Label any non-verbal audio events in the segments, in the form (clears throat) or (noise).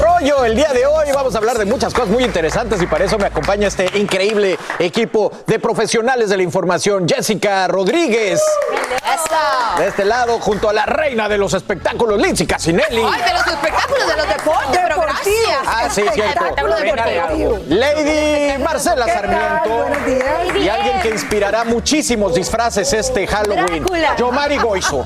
Rollo, el día de hoy vamos a hablar de muchas cosas muy interesantes y para eso me acompaña este increíble equipo de profesionales de la información, Jessica Rodríguez. De este lado, junto a la reina de los espectáculos, Lindsay Casinelli. Ay, de los espectáculos, de los deportes, pero gracias. Ah, sí, cierto. Lady Marcela Sarmiento. Y alguien que inspirará muchísimos disfraces este Halloween. Yomari Goizo.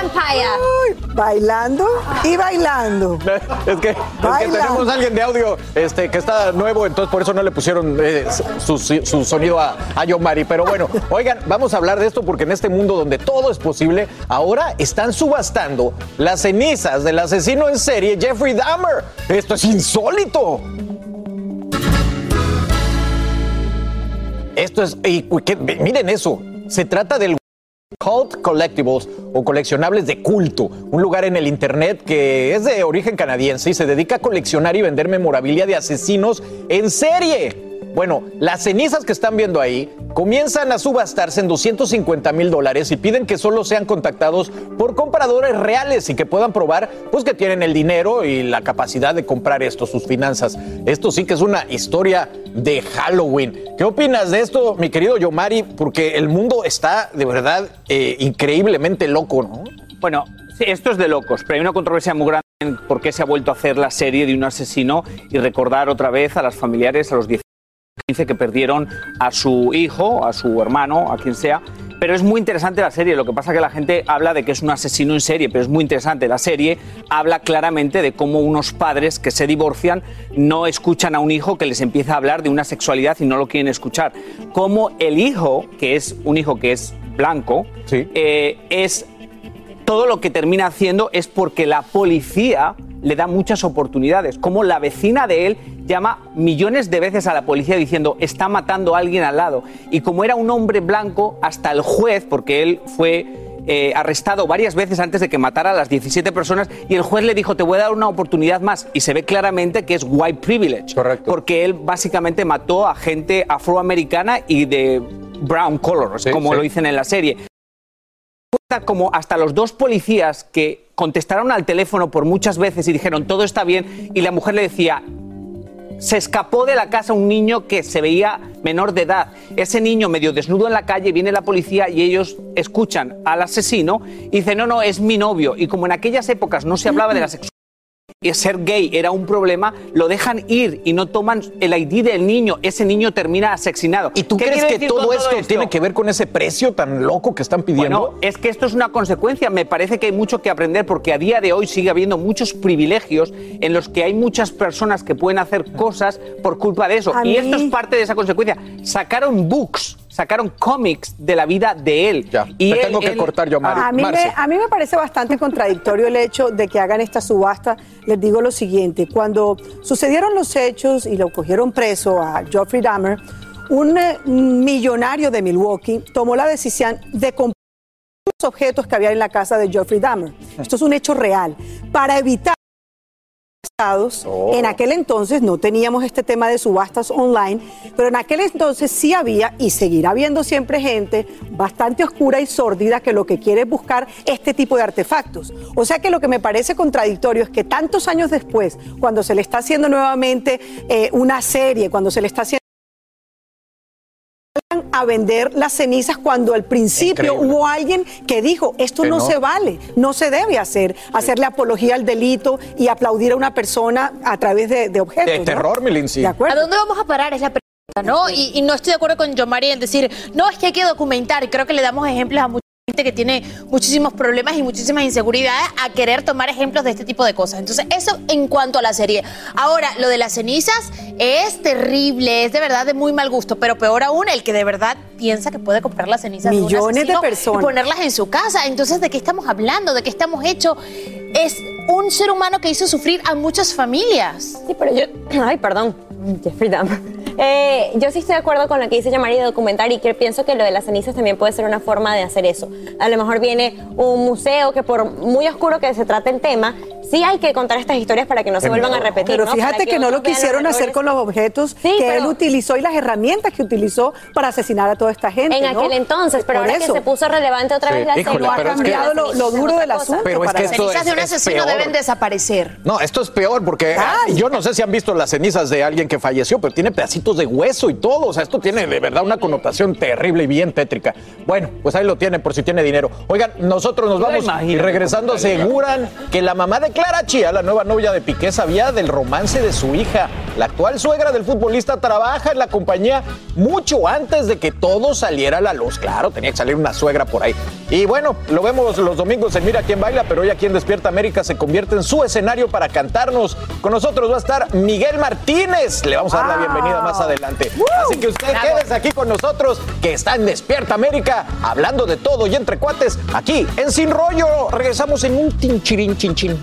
Vampire. Bailando y bailando. Es que, es que Baila. tenemos a alguien de audio este, que está nuevo, entonces por eso no le pusieron eh, su, su sonido a, a Yomari. Pero bueno, (laughs) oigan, vamos a hablar de esto porque en este mundo donde todo es posible, ahora están subastando las cenizas del asesino en serie Jeffrey Dahmer. Esto es insólito. Esto es. y que- miren eso. Se trata del Cult Collectibles o coleccionables de culto, un lugar en el internet que es de origen canadiense y se dedica a coleccionar y vender memorabilia de asesinos en serie. Bueno, las cenizas que están viendo ahí comienzan a subastarse en 250 mil dólares y piden que solo sean contactados por compradores reales y que puedan probar pues que tienen el dinero y la capacidad de comprar esto, sus finanzas. Esto sí que es una historia de Halloween. ¿Qué opinas de esto, mi querido Yomari? Porque el mundo está de verdad eh, increíblemente loco, ¿no? Bueno, esto es de locos, pero hay una controversia muy grande en por qué se ha vuelto a hacer la serie de un asesino y recordar otra vez a las familiares, a los 10 15 que perdieron a su hijo, a su hermano, a quien sea. Pero es muy interesante la serie. Lo que pasa es que la gente habla de que es un asesino en serie, pero es muy interesante. La serie habla claramente de cómo unos padres que se divorcian no escuchan a un hijo que les empieza a hablar de una sexualidad y no lo quieren escuchar. Cómo el hijo, que es un hijo que es blanco, eh, es todo lo que termina haciendo es porque la policía le da muchas oportunidades. Como la vecina de él llama millones de veces a la policía diciendo está matando a alguien al lado. Y como era un hombre blanco, hasta el juez, porque él fue eh, arrestado varias veces antes de que matara a las 17 personas, y el juez le dijo te voy a dar una oportunidad más. Y se ve claramente que es white privilege. Porque él básicamente mató a gente afroamericana y de brown color, como sí. lo dicen en la serie como hasta los dos policías que contestaron al teléfono por muchas veces y dijeron todo está bien y la mujer le decía se escapó de la casa un niño que se veía menor de edad. Ese niño medio desnudo en la calle, viene la policía y ellos escuchan al asesino y dicen, no, no, es mi novio. Y como en aquellas épocas no se hablaba de la sexualidad ser gay era un problema, lo dejan ir y no toman el ID del niño. Ese niño termina asesinado. ¿Y tú ¿Qué crees que todo esto, tiene que ver con ese precio tan loco que están pidiendo? Bueno, es que esto es una consecuencia. Me parece que hay mucho que aprender porque a día de hoy sigue habiendo muchos privilegios en los que hay muchas personas que pueden hacer cosas por culpa de eso. A Y mí- esto es parte de esa consecuencia. Sacaron books sacaron cómics de la vida de él. Ya, y tengo que cortar yo, Mari. A mí, me, a mí me parece bastante contradictorio el hecho de que hagan esta subasta. Les digo lo siguiente, cuando sucedieron los hechos y lo cogieron preso a Geoffrey Dahmer, un eh, millonario de Milwaukee tomó la decisión de comprar los objetos que había en la casa de Geoffrey Dahmer. Esto es un hecho real. Para evitar Oh. En aquel entonces no teníamos este tema de subastas online, pero en aquel entonces sí había y seguirá habiendo siempre gente bastante oscura y sórdida que lo que quiere es buscar este tipo de artefactos. O sea que lo que me parece contradictorio es que tantos años después, cuando se le está haciendo nuevamente eh, una serie, cuando se le está haciendo a vender las cenizas cuando al principio hubo alguien que dijo, esto no, se vale, no se debe hacer, hacerle apología al delito y aplaudir a una persona a través de, objetos. De terror, ¿De acuerdo? ¿A dónde vamos a parar? Es la pregunta, ¿no? Y, no estoy de acuerdo con John María en decir, no, es que hay que documentar, y creo que le damos ejemplos a muchos que tiene muchísimos problemas y muchísimas inseguridades a querer tomar ejemplos de este tipo de cosas. Entonces, eso en cuanto a la serie. Ahora, lo de las cenizas es terrible, es de verdad de muy mal gusto, pero peor aún el que de verdad piensa que puede comprar las cenizas Millones de, personas. y ponerlas en su casa. Entonces, ¿de qué estamos hablando? ¿De qué estamos hechos? Es un ser humano que hizo sufrir a muchas familias. Sí, pero yo... (clears throat) Ay, perdón. Jeffrey Dahmer. Eh, yo sí estoy de acuerdo con lo que dice Yamari de documentar y que pienso que lo de las cenizas también puede ser una forma de hacer eso. A lo mejor viene un museo que por muy oscuro que se trate el tema, sí hay que contar estas historias para que no se vuelvan a repetir. Pero fíjate que, no lo quisieron hacer con los objetos que él utilizó y las herramientas que utilizó para asesinar a toda esta gente. En aquel entonces, pero ahora que se puso relevante otra vez la Híjole, ha cambiado lo, duro del asunto. Pero es que las cenizas de un asesino deben desaparecer. No, esto es peor porque yo no sé si han visto las cenizas de alguien que falleció, pero tiene pedacitos de hueso y todo. O sea, esto tiene de verdad una connotación terrible y bien tétrica. Bueno, pues ahí lo tiene por si tiene dinero. Oigan, nosotros nos vamos y regresando aseguran que la mamá de Clara Chía, la nueva novia de Piqué, sabía del romance de su hija. La actual suegra del futbolista trabaja en la compañía mucho antes de que todo saliera a la luz. Claro, tenía que salir una suegra por ahí. Y bueno, lo vemos los domingos en Mira quién baila, pero hoy aquí en Despierta América se convierte en su escenario para cantarnos. Con nosotros va a estar Miguel Martínez. Le vamos a dar la bienvenida más adelante. Así que usted quédese aquí con nosotros, que está en Despierta América, hablando de todo y entre cuates, aquí en Sin Rollo. Regresamos en un tinchirín chinchín.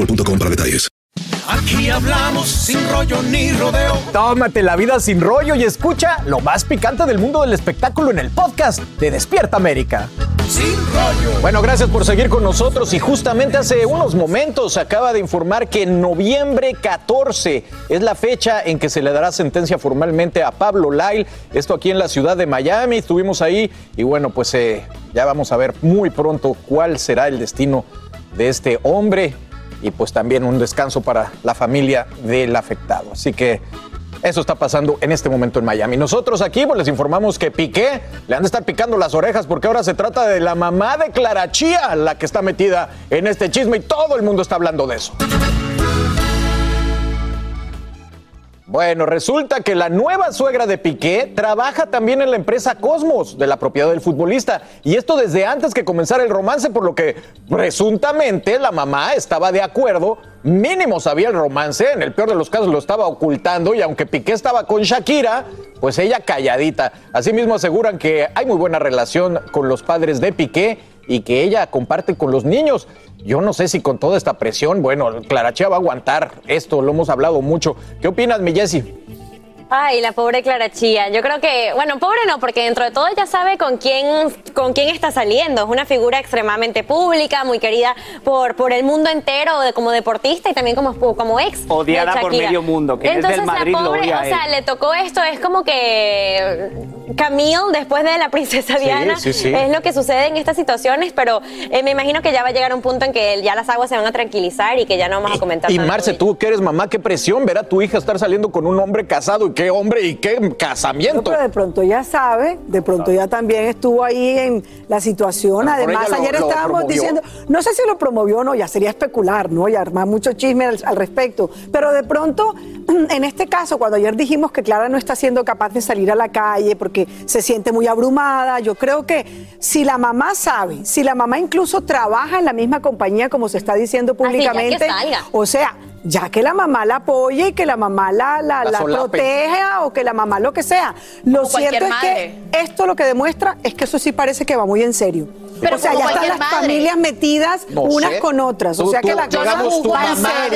boostmobile.com para detalles. Aquí hablamos sin rollo ni rodeo. Tómate la vida sin rollo y escucha lo más picante del mundo del espectáculo en el podcast de Despierta América. Sin rollo. Bueno, gracias por seguir con nosotros y justamente hace unos momentos se acaba de informar que en noviembre 14 es la fecha en que se le dará sentencia formalmente a Pablo Lyle. Esto aquí en la ciudad de Miami. Estuvimos ahí y bueno, pues eh, ya vamos a ver muy pronto cuál será el destino de este hombre y pues también un descanso para la familia del afectado. Así que eso está pasando en este momento en Miami. Nosotros aquí pues les informamos que Piqué le han de estar picando las orejas porque ahora se trata de la mamá de Clara Chía la que está metida en este chisme y todo el mundo está hablando de eso. Bueno, resulta que la nueva suegra de Piqué trabaja también en la empresa Cosmos, de la propiedad del futbolista. Y esto desde antes que comenzara el romance, por lo que presuntamente la mamá estaba de acuerdo. Mínimo sabía el romance, en el peor de los casos lo estaba ocultando. Y aunque Piqué estaba con Shakira, pues ella calladita. Asimismo aseguran que hay muy buena relación con los padres de Piqué y que ella comparte con los niños. Yo no sé si con toda esta presión, bueno, Clarachea va a aguantar esto, lo hemos hablado mucho. ¿Qué opinas, mi Jessie? Ay, la pobre Clara Chía. Yo creo que, bueno, pobre no, porque dentro de todo ella sabe con quién, con quién está saliendo. Es una figura extremadamente pública, muy querida por, por el mundo entero, de- como deportista y también como, como ex. de Odiada por medio mundo, que Entonces, es del Madrid la lo pobre, o sea, él. le tocó esto, es como que Camille, después de la princesa Sí, Diana, sí, sí. es lo que sucede en estas situaciones, pero eh, me imagino que ya va a llegar un punto en que ya las aguas se van a tranquilizar y que ya no vamos a comentar Y tanto Marce, tú que eres mamá, qué presión ver a tu hija estar saliendo con un hombre casado y qué hombre y qué casamiento. Pero de pronto ya sabe, de pronto ya también estuvo ahí en la situación. Pero Además, ayer lo estábamos promovió. diciendo, no sé si lo promovió o no, ya sería especular, ¿no? Y armar mucho chisme al, al respecto. Pero de pronto, (clears throat) en este caso, cuando ayer dijimos que Clara no está siendo capaz de salir a la calle porque se siente muy abrumada, yo creo que si la mamá sabe, si la mamá incluso trabaja en la misma compañía como se está diciendo Así, públicamente, salga. o sea, ya que la mamá la apoye y que la mamá la, la, La la solape. proteja o que la mamá lo que sea. Lo Como cierto es madre. que esto lo que demuestra es que eso sí parece que va muy en serio. Pero o sea, ya están las madre. familias metidas No unas sé. con otras. O Tú- sea que la cosa digamos, tu mamá,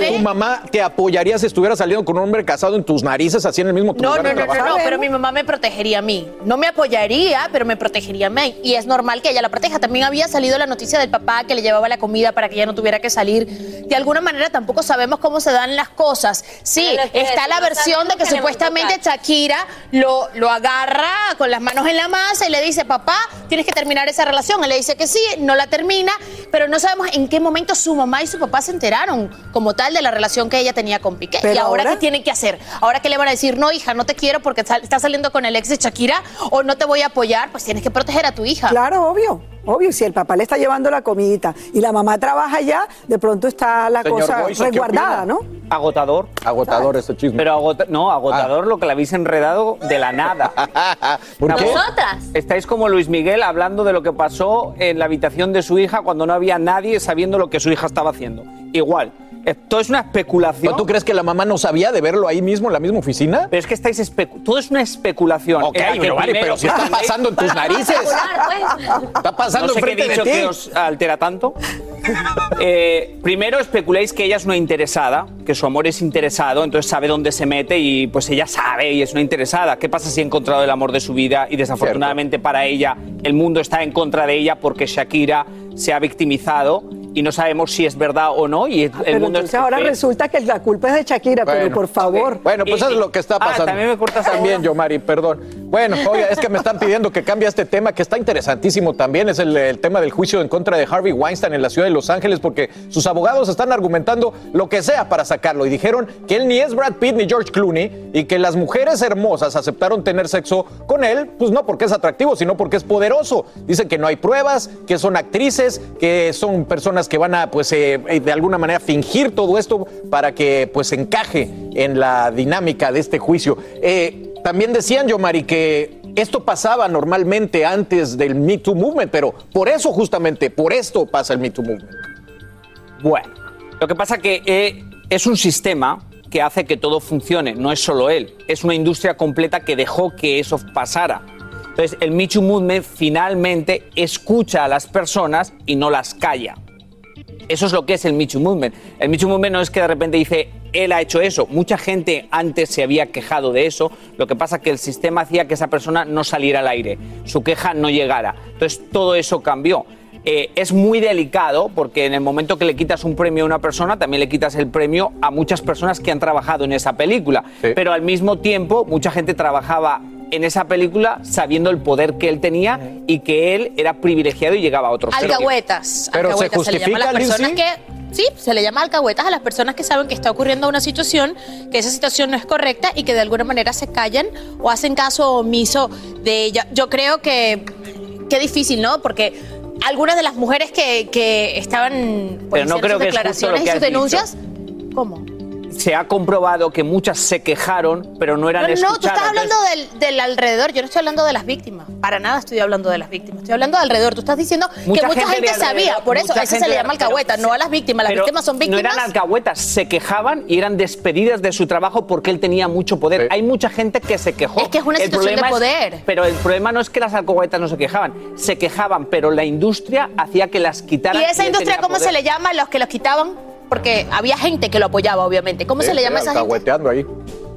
tu mamá te apoyaría si estuviera saliendo con un hombre casado en tus narices, así en el mismo No, lugar no, de no, no, no, pero mi mamá me protegería a mí. No me apoyaría, pero me protegería a mí. Y es normal que ella la proteja. También había salido la noticia del papá que le llevaba la comida para que ella no tuviera que salir. De alguna manera tampoco sabemos cómo se dan las cosas. Sí, está la versión de que supuestamente Shakira lo, lo agarra con las manos en la masa y le dice, papá, tienes que terminar esa relación. Él le dice que sí, no la termina, pero no sabemos en qué momento su mamá y su papá se enteraron como tal de la relación que ella tenía con Piqué. Y ahora, ahora- qué tienen que hacer? Ahora que le van a decir, no, hija, no te quiero porque estás saliendo con el ex de Shakira o no te voy a apoyar, pues tienes que proteger a tu hija. Claro, obvio. Obvio, si el papá le está llevando la comidita y la mamá trabaja ya, de pronto está la Señor cosa Boyce, ¿qué resguardada? ¿no? Agotador. Agotador este chisme. Pero agota- no, agotador lo que la habéis enredado de la nada. (laughs) ¿Por qué? Nosotras. Estáis como Luis Miguel hablando de lo que pasó en la habitación de su hija cuando no había nadie sabiendo lo que su hija estaba haciendo. Igual. Esto es una especulación. ¿Tú crees que la mamá no sabía de verlo ahí mismo en la misma oficina? Pero es que estáis todo es una especulación. Ok, pero, vale, pero si está (laughs) pasando en tus narices. Está pasando no sé qué he de dicho ti. que os altera tanto. Eh, primero especuláis que ella es una interesada, que su amor es interesado, entonces sabe dónde se mete y pues ella sabe y es una interesada. ¿Qué pasa si ha encontrado el amor de su vida y desafortunadamente para ella el mundo está en contra de ella porque Shakira se ha victimizado y no sabemos si es verdad o no y el Ah, Pero mundo entonces ahora eh, resulta que la culpa es de Shakira, pero Bueno, por favor. Bueno, pues Y- eso es lo que está Ah, pasando. también me cortas También, ahora. yo, Mari, perdón. Bueno, es que me están pidiendo que cambie este tema, que está interesantísimo también. Es el, el tema del juicio en contra de Harvey Weinstein en la ciudad de Los Ángeles, porque sus abogados están argumentando lo que sea para sacarlo. Y dijeron que él ni es Brad Pitt ni George Clooney, y que las mujeres hermosas aceptaron tener sexo con él, pues no porque es atractivo, sino porque es poderoso. Dicen que no hay pruebas, que son actrices, que son personas que van a, pues, eh, eh, de alguna manera fingir todo esto para que, pues, encaje en la dinámica de este juicio. Eh, también decían, yo, Mari, que esto pasaba normalmente antes del Me Too Movement, pero por eso justamente, por esto pasa el Me Too Movement. Bueno, lo que pasa que eh, es un sistema que hace que todo funcione, no es solo él, es una industria completa que dejó que eso pasara. Entonces, el Me Too Movement finalmente escucha a las personas y no las calla. Eso es lo que es el Me Too Movement. El Me Too Movement no es que de repente dice, él ha hecho eso. Mucha gente antes se había quejado de eso. Lo que pasa es que el sistema hacía que esa persona no saliera al aire, su queja no llegara. Entonces todo eso cambió. Eh, es muy delicado porque en el momento que le quitas un premio a una persona, también le quitas el premio a muchas personas que han trabajado en esa película. Pero al mismo tiempo, mucha gente trabajaba en esa película sabiendo el poder que él tenía y que él era privilegiado y llegaba a otros. Alcahuetas. Pero se alcahuetas le llama a las justifica, personas Lindsay? que. Sí, se le llama alcahuetas a las personas que saben que está ocurriendo una situación, que esa situación no es correcta y que de alguna manera se callan o hacen caso omiso de ella. Yo creo que. Qué difícil, ¿no? Porque algunas de las mujeres que, que estaban pues, Pero no haciendo creo sus que es justo lo declaraciones que y sus denuncias. ¿Cómo? Se ha comprobado que muchas se quejaron, pero no eran No, no, tú escuchadas. estás hablando del, del alrededor, yo no estoy hablando de las víctimas. Para nada estoy hablando de las víctimas, estoy hablando de alrededor. Tú estás diciendo Mucha que mucha gente sabía, por eso, a eso se le llama alcahueta, no a las víctimas. Las Pero víctimas son víctimas. No eran alcahuetas, se quejaban y eran despedidas de su trabajo porque él tenía mucho poder. Hay mucha gente que se quejó. Es que es una El situación de es- poder. pero el problema no es que las alcahuetas no se quejaban, se quejaban, pero la industria hacía que las quitaran. ¿Y esa industria cómo poder. se le llama a los que los quitaban? Porque había gente que lo apoyaba, obviamente. ¿Cómo se le llama a esa gente? Alcahueteando ahí.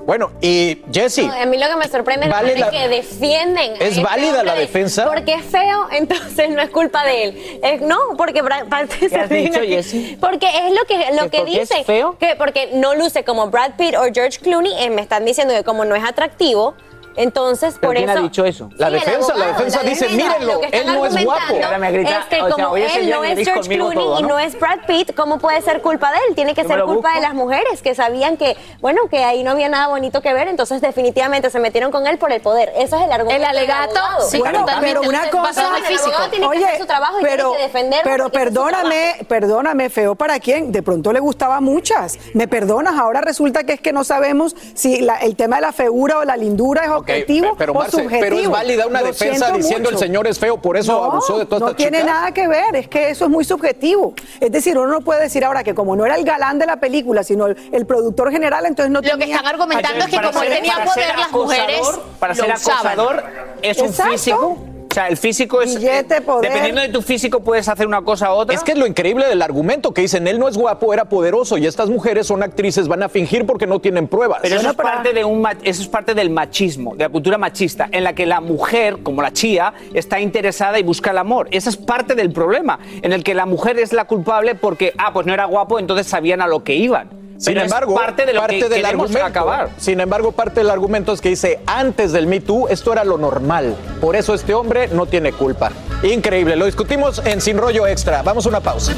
Bueno, y Jesse. No, a mí lo que me sorprende es la que defienden. ¿Es este válida la defensa? Porque es feo, (laughs) entonces no es culpa de él. Es- no, porque Brad Pitt ¿Qué has dicho, Jessie? Porque es lo que, lo ¿Que que porque es dicen. feo? Que porque no luce como Brad Pitt o George Clooney, eh, me están diciendo que como no es atractivo, entonces ¿Pero por quién eso. ha dicho eso? La Sí, defensa, la defensa dice, defensa, mírenlo, él no es guapo. es que o sea, como él no es George Clooney todo, y ¿no? es Brad Pitt, ¿cómo puede ser culpa de él? Tiene que Yo ser culpa de las mujeres que sabían que, bueno, que ahí no había nada bonito que ver, entonces definitivamente se metieron con él por el poder. Eso es el argumento. El alegato, sí, Bueno, pero una cosa, el tiene que hacer su trabajo y pero, tiene que defenderlo pero perdóname, perdóname, feo para quién. De pronto le gustaba a muchas. Me perdonas, ahora resulta que es que no sabemos si la- el tema de la feura o la lindura es Objetivo pero, o Marce, subjetivo. pero es válida una Lo defensa diciendo el señor es feo, por eso No, abusó de todas No estas tiene chicas. nada que ver, es que eso es muy subjetivo. Es decir, uno no puede decir ahora que como no era el galán de la película, sino el, el productor general, entonces no Lo que tenía... están argumentando es que como él ser- tenía poder, las mujeres Para lo ser acosador es un Exacto. físico. O sea, el físico es. Billete, poder. Dependiendo de tu físico, puedes hacer una cosa u otra. Es que es lo increíble del argumento que dicen, él no es guapo, era poderoso y estas mujeres son actrices, van a fingir porque no tienen pruebas. Pero eso, es para- parte de un, eso es parte del machismo, de la cultura machista, en la que la mujer, como la chía, está interesada y busca el amor. Esa es parte del problema, en el que la mujer es la culpable porque, ah, pues no era guapo, entonces sabían a lo que iban. Sin Pero embargo, es parte de lo que del argumento, acabar. Sin embargo, parte del argumento es que dice, antes del Me Too, esto era lo normal. Por eso este hombre no tiene culpa. Increíble, lo discutimos en Sin Rollo Extra. Vamos a una pausa.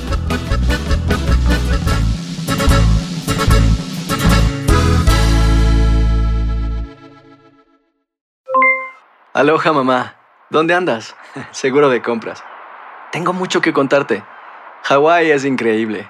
Aloha mamá, ¿dónde andas? (laughs) Seguro de compras. Tengo mucho que contarte. Hawái es increíble.